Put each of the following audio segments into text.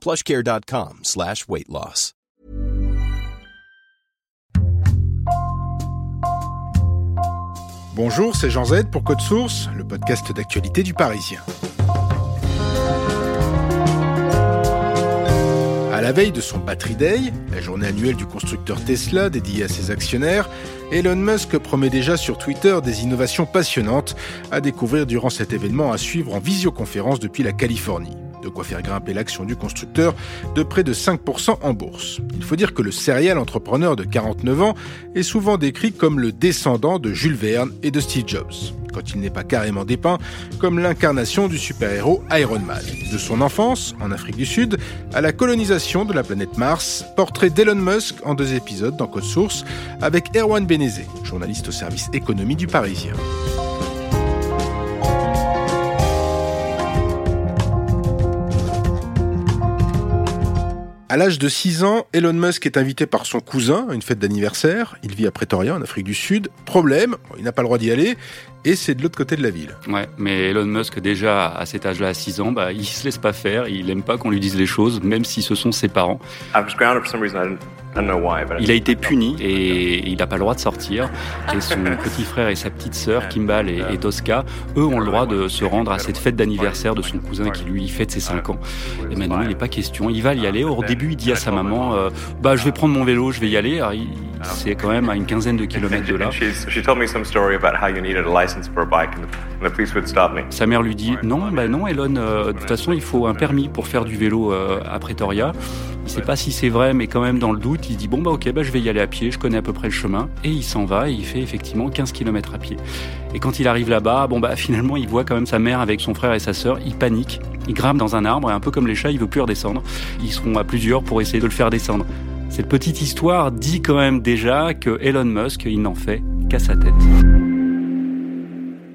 plushcare.com slash weight loss. Bonjour, c'est Jean Z pour Code Source, le podcast d'actualité du Parisien. À la veille de son Battery Day, la journée annuelle du constructeur Tesla dédiée à ses actionnaires, Elon Musk promet déjà sur Twitter des innovations passionnantes à découvrir durant cet événement à suivre en visioconférence depuis la Californie. De quoi faire grimper l'action du constructeur de près de 5% en bourse. Il faut dire que le serial entrepreneur de 49 ans est souvent décrit comme le descendant de Jules Verne et de Steve Jobs quand il n'est pas carrément dépeint comme l'incarnation du super-héros Iron Man. De son enfance, en Afrique du Sud, à la colonisation de la planète Mars, portrait d'Elon Musk en deux épisodes dans Code Source avec Erwan Benezé, journaliste au service économie du Parisien. À l'âge de 6 ans, Elon Musk est invité par son cousin à une fête d'anniversaire. Il vit à Pretoria, en Afrique du Sud. Problème, il n'a pas le droit d'y aller, et c'est de l'autre côté de la ville. Ouais, mais Elon Musk, déjà à cet âge-là, à 6 ans, bah, il se laisse pas faire, il n'aime pas qu'on lui dise les choses, même si ce sont ses parents. Il a été puni et il n'a pas le droit de sortir. Et son petit frère et sa petite sœur, Kimball et, Tosca, eux ont le droit de se rendre à cette fête d'anniversaire de son cousin qui lui fête ses 5 ans. Et maintenant, il n'est pas question. Il va y aller. Au début, il dit à sa maman euh, Bah, je vais prendre mon vélo, je vais y aller. C'est quand même à une quinzaine de kilomètres de là. Sa mère lui dit Non, bah non, Elon, euh, de toute façon, il faut un permis pour faire du vélo euh, à Pretoria. Il sait pas si c'est vrai, mais quand même dans le doute, il dit bon bah ok, bah je vais y aller à pied, je connais à peu près le chemin, et il s'en va et il fait effectivement 15 km à pied. Et quand il arrive là-bas, bon bah finalement il voit quand même sa mère avec son frère et sa sœur, il panique, il grimpe dans un arbre et un peu comme les chats, il veut plus redescendre. Ils seront à plusieurs pour essayer de le faire descendre. Cette petite histoire dit quand même déjà que Elon Musk, il n'en fait qu'à sa tête.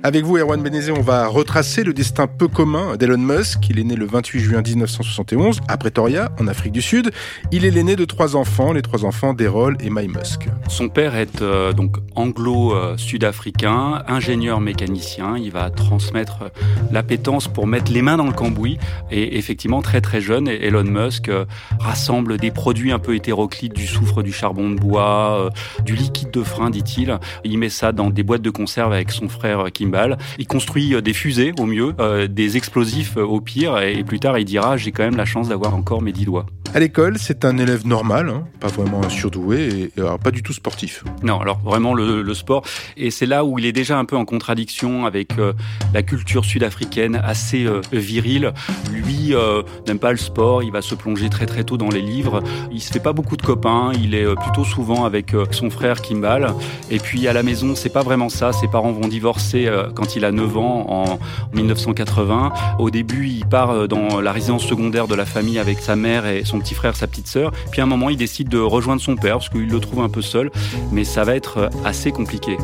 Avec vous, Erwan Benezé, on va retracer le destin peu commun d'Elon Musk. Il est né le 28 juin 1971 à Pretoria, en Afrique du Sud. Il est l'aîné de trois enfants, les trois enfants d'Errol et May Musk. Son père est euh, donc anglo-sud-africain, ingénieur mécanicien. Il va transmettre l'appétence pour mettre les mains dans le cambouis. Et effectivement, très très jeune, Elon Musk euh, rassemble des produits un peu hétéroclites, du soufre, du charbon de bois, euh, du liquide de frein, dit-il. Il met ça dans des boîtes de conserve avec son frère Il construit euh, des fusées au mieux, euh, des explosifs euh, au pire, et plus tard il dira j'ai quand même la chance d'avoir encore mes dix doigts. À l'école, c'est un élève normal, hein, pas vraiment un surdoué et, pas du tout sportif. Non, alors vraiment le, sport. Et c'est là où il est déjà un peu en contradiction avec la culture sud-africaine assez virile. Lui n'aime pas le sport, il va se plonger très très tôt dans les livres. Il se fait pas beaucoup de copains, il est plutôt souvent avec son frère Kimball. Et puis à la maison, c'est pas vraiment ça. Ses parents vont divorcer quand il a 9 ans en 1980. Au début, il part euh, dans la résidence secondaire de la famille avec sa mère et son petit frère, sa petite sœur. Puis à un moment, il décide de rejoindre son père parce qu'il le trouve un peu seul, mais ça va être euh, assez compliqué.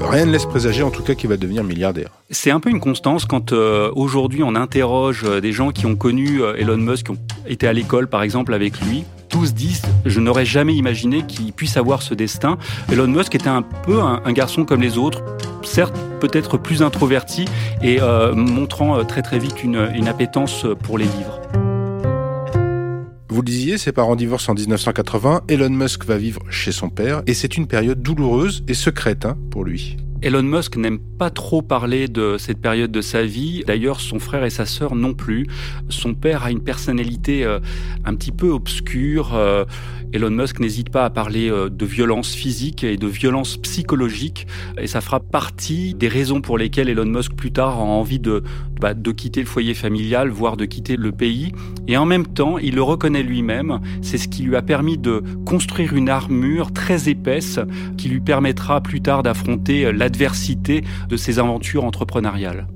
Rien ne laisse présager en tout cas qu'il va devenir milliardaire. C'est un peu une constance quand euh, aujourd'hui on interroge des gens qui ont connu Elon Musk, qui ont été à l'école par exemple avec lui tous disent je n'aurais jamais imaginé qu'il puisse avoir ce destin. Elon Musk était un peu un garçon comme les autres, certes peut-être plus introverti et euh, montrant euh, très très vite une, appétence pour les livres. Vous le disiez, ses parents divorcent en 1980, Elon Musk va vivre chez son père, et c'est une période douloureuse et secrète hein, pour lui. Elon Musk n'aime pas trop parler de cette période de sa vie. D'ailleurs, son frère et sa sœur non plus. Son père a une personnalité euh, un petit peu obscure. Euh, Elon Musk n'hésite pas à parler euh, de violence physique et de violence psychologique. Et ça fera partie des raisons pour lesquelles Elon Musk plus tard a envie de, bah, de quitter le foyer familial, voire de quitter le pays. Et en même temps, il le reconnaît lui-même. C'est ce qui lui a permis de construire une armure très épaisse qui lui permettra plus tard d'affronter l'adversité de ses aventures entrepreneuriales.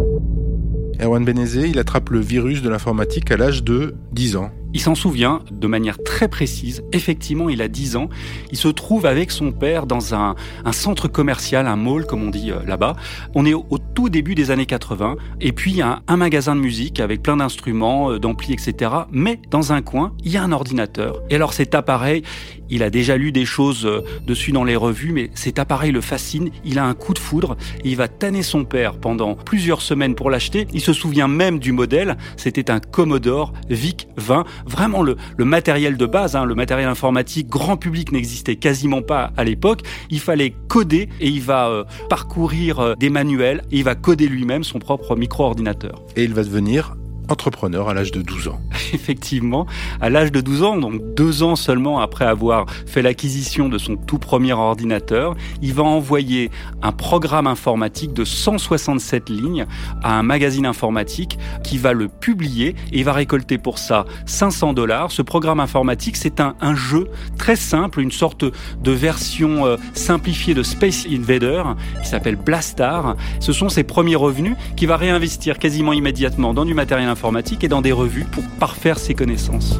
Erwan Benezé, il attrape le virus de l'informatique à l'âge de 10 ans. Il s'en souvient de manière très précise. Effectivement, il a 10 ans. Il se trouve avec son père dans un, centre commercial, un mall, comme on dit euh, là-bas. On est au, tout début des années 80. Et puis, il y a un, magasin de musique avec plein d'instruments, euh, d'amplis, etc. Mais dans un coin, il y a un ordinateur. Et alors, cet appareil, il a déjà lu des choses euh, dessus dans les revues, mais cet appareil le fascine. Il a un coup de foudre et il va tanner son père pendant plusieurs semaines pour l'acheter. Il se souvient même du modèle. C'était un Commodore VIC 20 vraiment le, matériel de base, hein, le matériel informatique grand public n'existait quasiment pas à l'époque. Il fallait coder et il va euh, parcourir des manuels il va coder lui-même son propre micro-ordinateur. Et il va devenir entrepreneur à l'âge de 12 ans. Effectivement, à l'âge de 12 ans, donc deux ans seulement après avoir fait l'acquisition de son tout premier ordinateur, il va envoyer un programme informatique de 167 lignes à un magazine informatique qui va le publier et va récolter pour ça 500 dollars. Ce programme informatique, c'est un, jeu très simple, une sorte de version euh, simplifiée de Space Invader qui s'appelle Blastar. Ce sont ses premiers revenus qu'il va réinvestir quasiment immédiatement dans du matériel informatique et dans des revues pour parfaire ses connaissances.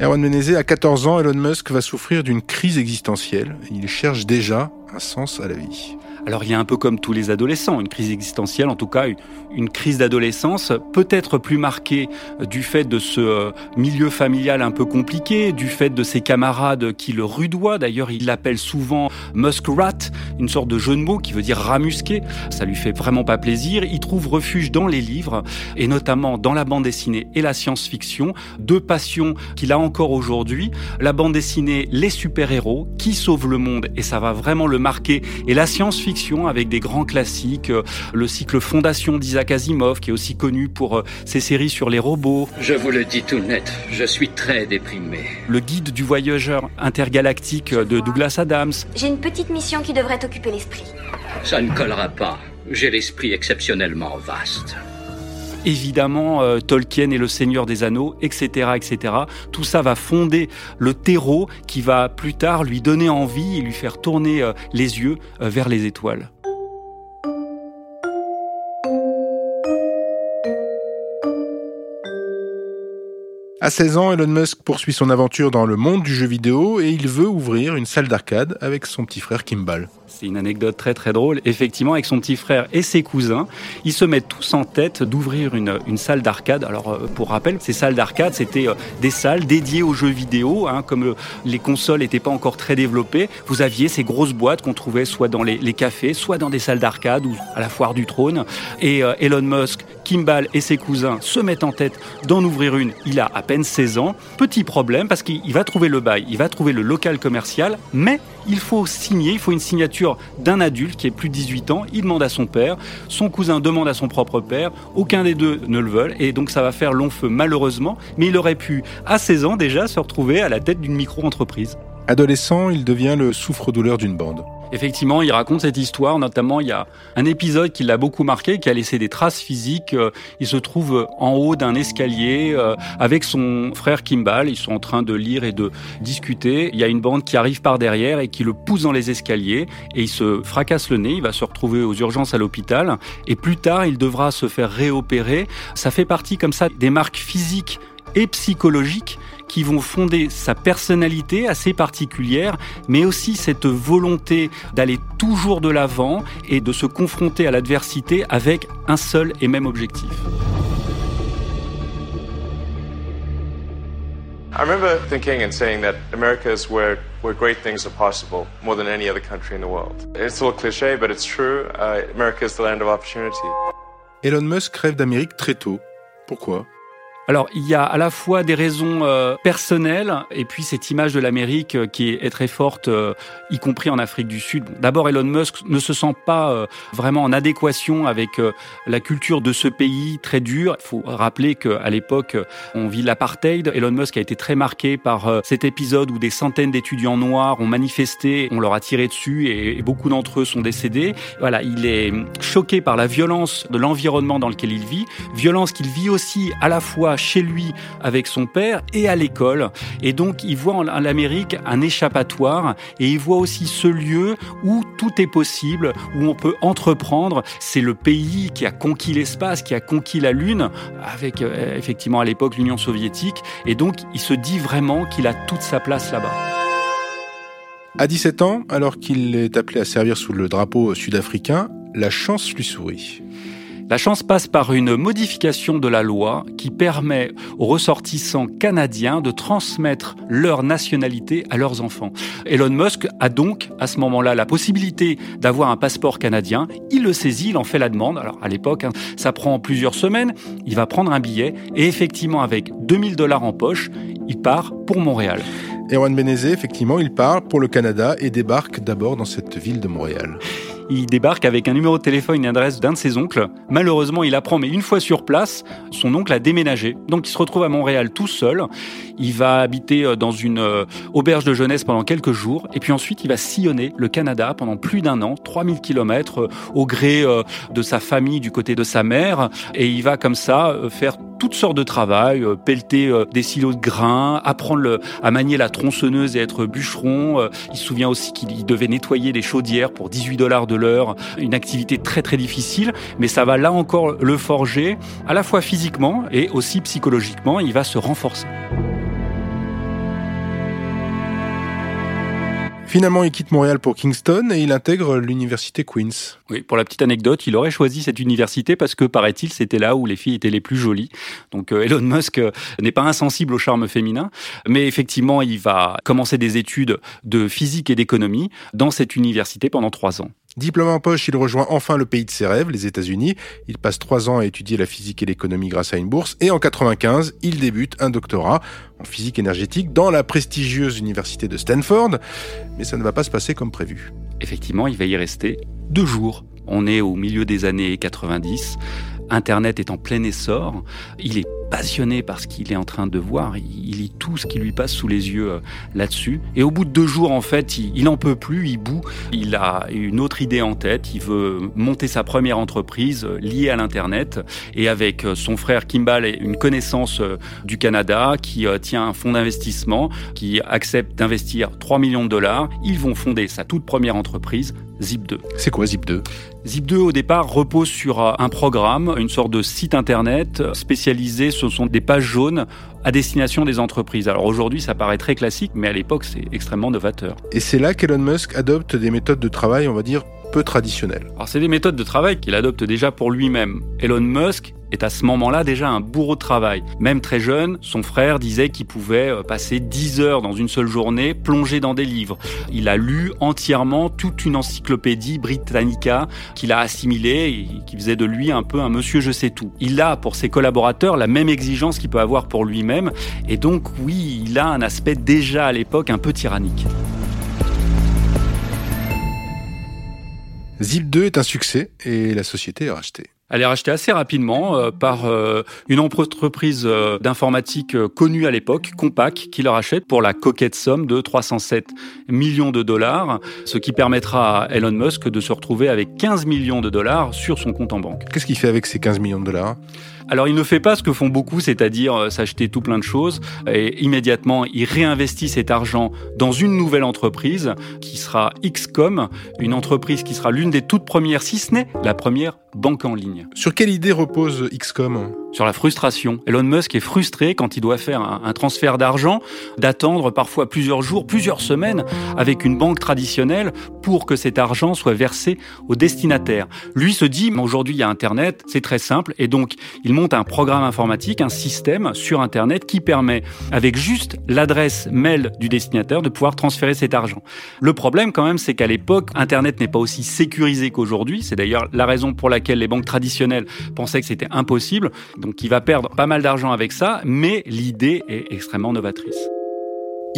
Erwan Menezes, à 14 ans, Elon Musk va souffrir d'une crise existentielle. Il cherche déjà un sens à la vie. Alors il y a un peu comme tous les adolescents, une crise existentielle, en tout cas une crise d'adolescence, peut-être plus marquée du fait de ce euh, milieu familial un peu compliqué, du fait de ses camarades qui le rudoient. D'ailleurs, il l'appelle souvent Muskrat, une sorte de jeu de mots qui veut dire ramusqué. Ça lui fait vraiment pas plaisir. Il trouve refuge dans les livres et notamment dans la bande dessinée et la science-fiction, deux passions qu'il a encore aujourd'hui. La bande dessinée, les super-héros qui sauvent le monde et ça va vraiment le marquer et la science-fiction avec des grands classiques, euh, le cycle Fondation d'Isaac Asimov qui est aussi connu pour euh, ses séries sur les robots. Je vous le dis tout net, je suis très déprimé. Le guide du voyageur intergalactique euh, de Douglas Adams. J'ai une petite mission qui devrait t'occuper l'esprit. Ça ne collera pas. J'ai l'esprit exceptionnellement vaste évidemment Tolkien et le Seigneur des Anneaux, etc., etc. Tout ça va fonder le terreau qui va plus tard lui donner envie et lui faire tourner les yeux vers les étoiles. À 16 ans, Elon Musk poursuit son aventure dans le monde du jeu vidéo et il veut ouvrir une salle d'arcade avec son petit frère Kimball. C'est une anecdote très très drôle. Effectivement, avec son petit frère et ses cousins, ils se mettent tous en tête d'ouvrir une, salle d'arcade. Alors, euh, pour rappel, ces salles d'arcade, c'était euh, des salles dédiées aux jeux vidéo. Hein, comme euh, les consoles n'étaient pas encore très développées, vous aviez ces grosses boîtes qu'on trouvait soit dans les, cafés, soit dans des salles d'arcade ou à la foire du trône. Et Elon Musk, Kimball et ses cousins se mettent en tête d'en ouvrir une. Il a à peine 16 ans. Petit problème parce qu'il va trouver le bail, il va trouver le local commercial, mais il faut signer, il faut une signature d'un adulte qui est plus de 18 ans. Il demande à son père, son cousin demande à son propre père, aucun des deux ne le veulent, et donc ça va faire long feu malheureusement, mais il aurait pu, à 16 ans déjà, se retrouver à la tête d'une micro-entreprise. Adolescent, il devient le souffre-douleur d'une bande. Effectivement, il raconte cette histoire, notamment il y a un épisode qui l'a beaucoup marqué, qui a laissé des traces physiques. Euh, il se trouve en haut d'un escalier euh, avec son frère Kimball, ils sont en train de lire et de discuter. Il y a une bande qui arrive par derrière et qui le pousse dans les escaliers et il se fracasse le nez, il va se retrouver aux urgences à l'hôpital et plus tard il devra se faire réopérer. Ça fait partie comme ça des marques physiques et psychologiques qui vont fonder sa personnalité assez particulière, mais aussi cette volonté d'aller toujours de l'avant et de se confronter à l'adversité avec un seul et même objectif. I remember thinking and saying that America is where, where great things are possible, more than any other country in the world. It's a little cliche, but it's true. Uh, America is the land of opportunity. Elon Musk rêve d'Amérique très tôt. Pourquoi? Alors, il y a à la fois des raisons euh, personnelles et puis cette image de l'Amérique euh, qui est, très forte, euh, y compris en Afrique du Sud. D'abord, Elon Musk ne se sent pas vraiment en adéquation avec la culture de ce pays très dur. Il faut rappeler qu'à l'époque, on vit l'apartheid. Elon Musk a été très marqué par cet épisode où des centaines d'étudiants noirs ont manifesté, on leur a tiré dessus et, et beaucoup d'entre eux sont décédés. Voilà, il est choqué par la violence de l'environnement dans lequel il vit, violence qu'il vit aussi à la fois chez lui avec son père et à l'école. Et donc, il voit en l'Amérique un échappatoire et il voit aussi ce lieu où tout est possible, où on peut entreprendre. C'est le pays qui a conquis l'espace, qui a conquis la Lune, avec euh, effectivement à l'époque l'Union soviétique. Et donc, il se dit vraiment qu'il a toute sa place là-bas. À 17 ans, alors qu'il est appelé à servir sous le drapeau sud-africain, la chance lui sourit. La chance passe par une modification de la loi qui permet aux ressortissants canadiens de transmettre leur nationalité à leurs enfants. Elon Musk a donc à ce moment-là la possibilité d'avoir un passeport canadien. Il le saisit, il en fait la demande. Alors à l'époque, hein, ça prend plusieurs semaines. Il va prendre un billet et effectivement avec 2000 dollars en poche, il part pour Montréal. Erwan Benezé, effectivement, il part pour le Canada et débarque d'abord dans cette ville de Montréal il débarque avec un numéro de téléphone, une adresse d'un de ses oncles. Malheureusement, il apprend, mais une fois sur place, son oncle a déménagé. Donc il se retrouve à Montréal tout seul. Il va habiter euh, dans une euh, auberge de jeunesse pendant quelques jours. Et puis ensuite, il va sillonner le Canada pendant plus d'un an, 3000 kilomètres, euh, au gré de sa famille du côté de sa mère. Et il va comme ça faire toutes sortes de travail, pelleter des silos de grains, apprendre à manier la tronçonneuse et être bûcheron. Il se souvient aussi qu'il devait nettoyer des chaudières pour 18 dollars de l'heure, une activité très très difficile, mais ça va là encore le forger, à la fois physiquement et aussi psychologiquement, il va se renforcer. Finalement, il quitte Montréal pour Kingston et il intègre l'université Queen's. Oui, pour la petite anecdote, il aurait choisi cette université parce que, paraît-il, c'était là où les filles étaient les plus jolies. Donc euh, Elon Musk euh, n'est pas insensible au charme féminin, mais effectivement, il va commencer des études de physique et d'économie dans cette université pendant trois ans. Diplôme en poche, il rejoint enfin le pays de ses rêves, les États-Unis. Il passe trois ans à étudier la physique et l'économie grâce à une bourse. Et en 95, il débute un doctorat en physique énergétique dans la prestigieuse université de Stanford. Mais ça ne va pas se passer comme prévu. Effectivement, il va y rester deux jours. On est au milieu des années 90. Internet est en plein essor. Il est passionné par ce qu'il est en train de voir. Il lit tout ce qui lui passe sous les yeux euh, là-dessus. Et au bout de deux jours, en fait, il n'en peut plus, il bout. Il a une autre idée en tête. Il veut monter sa première entreprise euh, liée à l'Internet. Et avec euh, son frère Kimball, une connaissance du Canada qui tient un fonds d'investissement, qui accepte d'investir 3 millions de dollars, ils vont fonder sa toute première entreprise, Zip2. C'est quoi Zip2 Zip2 au départ repose sur un programme, une sorte de site internet spécialisé ce sont des pages jaunes à destination des entreprises. Alors aujourd'hui, ça paraît très classique, mais à l'époque, c'est extrêmement novateur. Et c'est là qu'Elon Musk adopte des méthodes de travail, on va dire, peu traditionnelles. Alors c'est des méthodes de travail qu'il adopte déjà pour lui-même. Elon Musk est à ce moment-là déjà un bourreau de travail. Même très jeune, son frère disait qu'il pouvait euh, passer 10 heures dans une seule journée plongé dans des livres. Il a lu entièrement toute une encyclopédie Britannica qu'il a assimilée et qui faisait de lui un peu un monsieur je sais tout. Il a pour ses collaborateurs la même exigence qu'il peut avoir pour lui-même et donc oui, il a un aspect déjà à l'époque un peu tyrannique. Zip 2 est un succès et la société est rachetée. Elle est rachetée assez rapidement euh, par euh, une entreprise euh, d'informatique connue à l'époque, Compaq, qui la rachète pour la coquette somme de 307 millions de dollars, ce qui permettra à Elon Musk de se retrouver avec 15 millions de dollars sur son compte en banque. Qu'est-ce qu'il fait avec ces 15 millions de dollars? Alors il ne fait pas ce que font beaucoup, c'est-à-dire euh, s'acheter tout plein de choses, et immédiatement il réinvestit cet argent dans une nouvelle entreprise qui sera XCOM, une entreprise qui sera l'une des toutes premières, si ce n'est la première banque en ligne. Sur quelle idée repose XCOM sur la frustration. Elon Musk est frustré quand il doit faire un, transfert d'argent, d'attendre parfois plusieurs jours, plusieurs semaines avec une banque traditionnelle pour que cet argent soit versé au destinataire. Lui se dit, aujourd'hui il y a Internet, c'est très simple, et donc il monte un programme informatique, un système sur Internet qui permet, avec juste l'adresse mail du destinataire, de pouvoir transférer cet argent. Le problème quand même, c'est qu'à l'époque, Internet n'est pas aussi sécurisé qu'aujourd'hui. C'est d'ailleurs la raison pour laquelle les banques traditionnelles pensaient que c'était impossible. Donc il va perdre pas mal d'argent avec ça, mais l'idée est extrêmement novatrice.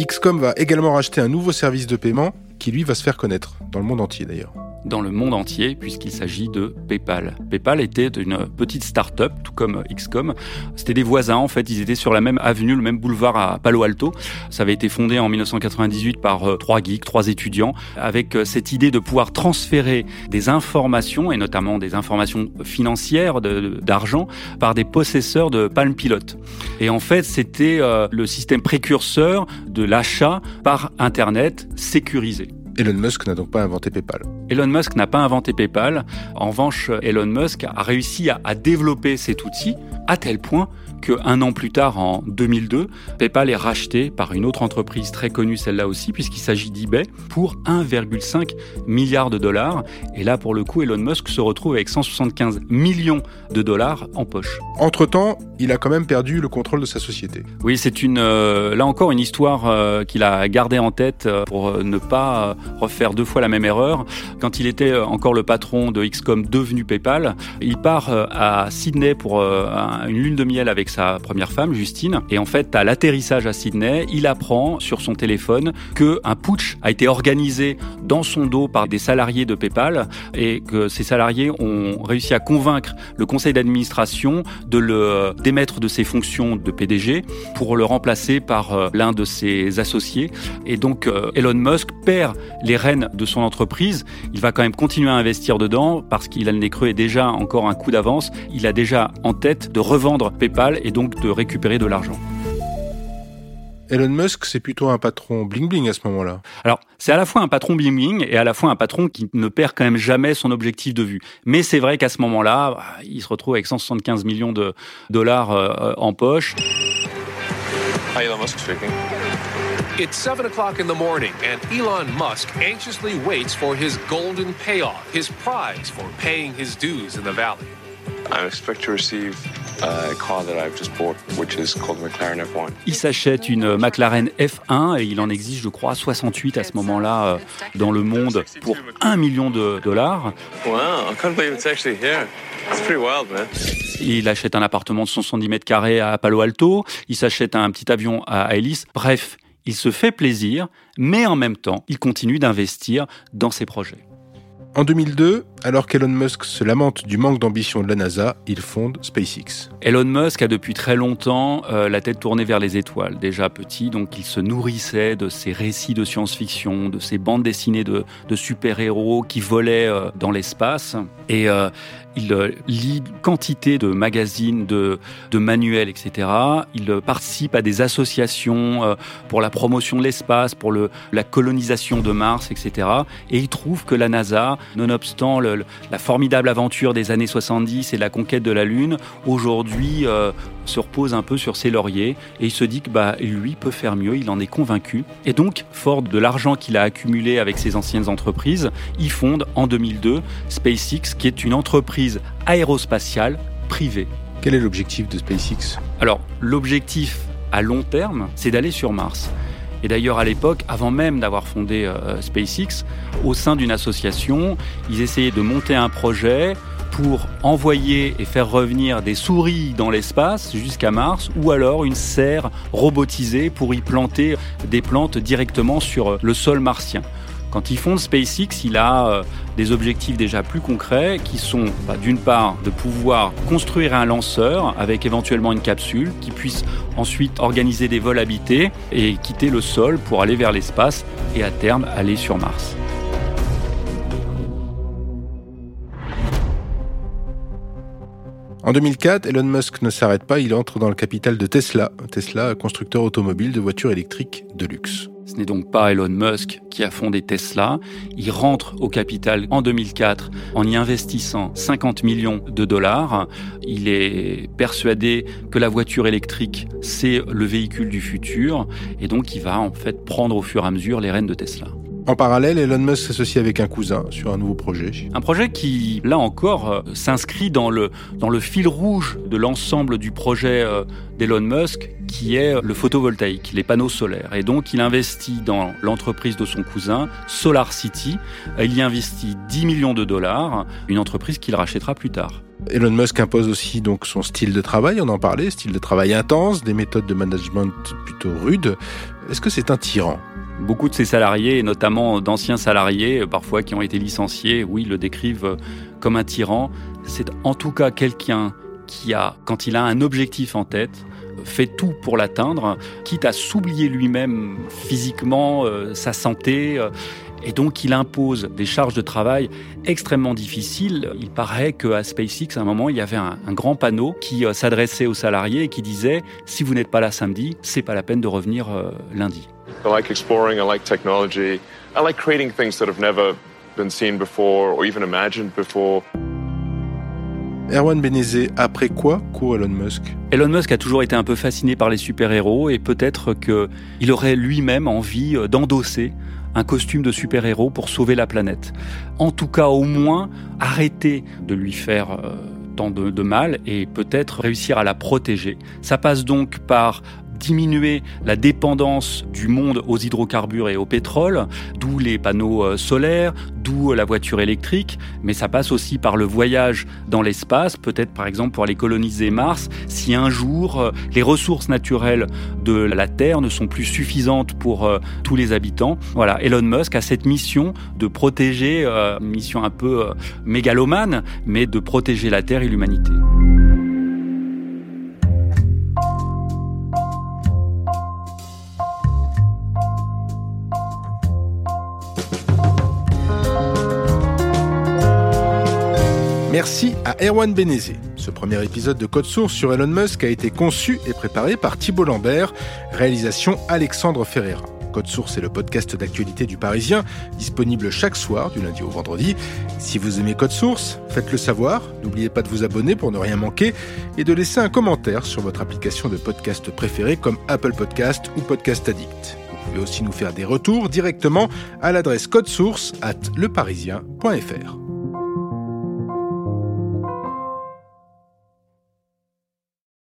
XCOM va également racheter un nouveau service de paiement qui lui va se faire connaître, dans le monde entier d'ailleurs dans le monde entier puisqu'il s'agit de PayPal. PayPal était une petite start-up, tout comme XCOM. C'était des voisins en fait, ils étaient sur la même avenue, le même boulevard à Palo Alto. Ça avait été fondé en 1998 par euh, trois geeks, trois étudiants, avec euh, cette idée de pouvoir transférer des informations et notamment des informations financières d'argent par des possesseurs de Palm Pilot. Et en fait, c'était euh, le système précurseur de l'achat par Internet sécurisé. Elon Musk n'a donc pas inventé PayPal. Elon Musk n'a pas inventé PayPal. En revanche, Elon Musk a réussi à, développer cet outil à tel point qu'un an plus tard, en 2002, PayPal est racheté par une autre entreprise très connue, celle-là aussi, puisqu'il s'agit d'eBay, pour 1,5 milliard de dollars. Et là, pour le coup, Elon Musk se retrouve avec 175 millions de dollars en poche. Entre-temps, il a quand même perdu le contrôle de sa société. Oui, c'est une, euh, là encore une histoire euh, qu'il a gardée en tête euh, pour ne pas refaire deux fois la même erreur. Quand il était encore le patron de XCOM devenu PayPal, il part à Sydney pour une lune de miel avec sa première femme, Justine. Et en fait, à l'atterrissage à Sydney, il apprend sur son téléphone que un putsch a été organisé dans son dos par des salariés de PayPal et que ces salariés ont réussi à convaincre le conseil d'administration de le démettre de ses fonctions de PDG pour le remplacer par euh, l'un de ses associés. Et donc, euh, Elon Musk perd les rênes de son entreprise. Il va quand même continuer à investir dedans parce qu'il a le nez creux et déjà encore un coup d'avance. Il a déjà en tête de revendre PayPal et donc de récupérer de l'argent. Elon Musk, c'est plutôt un patron bling-bling à ce moment-là. Alors, c'est à la fois un patron bling-bling et à la fois un patron qui ne perd quand même jamais son objectif de vue. Mais c'est vrai qu'à ce moment-là, bah, il se retrouve avec 175 millions de dollars euh, en poche. Hi, Elon Musk speaking. It's 7 o'clock in the morning, and Elon Musk anxiously waits for his golden payoff, his prize for paying his dues in the valley. I expect to receive il s'achète une McLaren F1 et il en exige, je crois, 68 à ce moment-là euh, dans le monde pour 1 million de dollars. Il achète un appartement de 170 mètres carrés à Palo Alto, il s'achète un petit avion à Alice. Bref, il se fait plaisir, mais en même temps, il continue d'investir dans ses projets. En 2002, alors qu'Elon Musk se lamente du manque d'ambition de la NASA, il fonde SpaceX. Elon Musk a depuis très longtemps euh, la tête tournée vers les étoiles. Déjà petit, donc il se nourrissait de ces récits de science-fiction, de ces bandes dessinées de, super-héros qui volaient euh, dans l'espace. Et euh, il lit quantité de magazines, de, manuels, etc. Il participe à des associations pour la promotion de l'espace, pour la colonisation de Mars, etc. Et il trouve que la NASA, nonobstant la formidable aventure des années 70 et la conquête de la Lune, aujourd'hui euh, se repose un peu sur ses lauriers et il se dit que bah, lui peut faire mieux, il en est convaincu. Et donc, fort de l'argent qu'il a accumulé avec ses anciennes entreprises, il fonde en 2002 SpaceX, qui est une entreprise aérospatiale privée. Quel est l'objectif de SpaceX? Alors, l'objectif à long terme, c'est d'aller sur Mars. Et d'ailleurs, à l'époque, avant même d'avoir fondé euh, SpaceX, au sein d'une association, ils essayaient de monter un projet pour envoyer et faire revenir des souris dans l'espace jusqu'à Mars, ou alors une serre robotisée pour y planter des plantes directement sur le sol martien. Quand il fonde SpaceX, il a euh, des objectifs déjà plus concrets qui sont bah, d'une part de pouvoir construire un lanceur avec éventuellement une capsule qui puisse ensuite organiser des vols habités et quitter le sol pour aller vers l'espace et à terme aller sur Mars. En 2004, Elon Musk ne s'arrête pas, il entre dans le capital de Tesla, Tesla, constructeur automobile de voitures électriques de luxe. Ce n'est donc pas Elon Musk qui a fondé Tesla. Il rentre au capital en 2004 en y investissant 50 millions de dollars. Il est persuadé que la voiture électrique, c'est le véhicule du futur. Et donc, il va en fait prendre au fur et à mesure les rênes de Tesla. En parallèle, Elon Musk s'associe avec un cousin sur un nouveau projet. Un projet qui, là encore, euh, s'inscrit dans le, dans le fil rouge de l'ensemble du projet euh, d'Elon Musk, qui est le photovoltaïque, les panneaux solaires. Et donc, il investit dans l'entreprise de son cousin, Solar City. Il y investit 10 millions de dollars, une entreprise qu'il rachètera plus tard. Elon Musk impose aussi donc son style de travail, on en parlait, style de travail intense, des méthodes de management plutôt rudes. Est-ce que c'est un tyran? Beaucoup de ses salariés, et notamment d'anciens salariés, parfois qui ont été licenciés, oui, le décrivent comme un tyran. C'est en tout cas quelqu'un qui a, quand il a un objectif en tête, fait tout pour l'atteindre, quitte à s'oublier lui-même physiquement, euh, sa santé. Euh, et donc, il impose des charges de travail extrêmement difficiles. Il paraît qu'à SpaceX, à un moment, il y avait un, grand panneau qui euh, s'adressait aux salariés et qui disait si vous n'êtes pas là samedi, c'est pas la peine de revenir lundi. I like exploring, I like technology, I like creating things that have never been seen before or even imagined before. Erwan Benezé, après quoi court Elon Musk? Elon Musk a toujours été un peu fasciné par les super-héros et peut-être qu'il aurait lui-même envie euh, d'endosser un costume de super-héros pour sauver la planète. En tout cas, au moins, arrêter de lui faire euh, tant de mal et peut-être réussir à la protéger. Ça passe donc par diminuer la dépendance du monde aux hydrocarbures et au pétrole, d'où les panneaux euh, solaires, d'où euh, la voiture électrique, mais ça passe aussi par le voyage dans l'espace, peut-être par exemple pour aller coloniser Mars, si un jour euh, les ressources naturelles de la Terre ne sont plus suffisantes pour tous les habitants. Voilà, Elon Musk a cette mission de protéger, mission un peu mégalomane, mais de protéger la Terre et l'humanité. Merci à Erwan Benezé. Ce premier épisode de Code Source sur Elon Musk a été conçu et préparé par Thibault Lambert, réalisation Alexandre Ferreira. Code Source est le podcast d'actualité du Parisien, disponible chaque soir du lundi au vendredi. Si vous aimez Code Source, faites-le savoir. N'oubliez pas de vous abonner pour ne rien manquer et de laisser un commentaire sur votre application de podcast préférée comme Apple Podcast ou Podcast Addict. Vous pouvez aussi nous faire des retours directement à l'adresse codesource at leparisien.fr.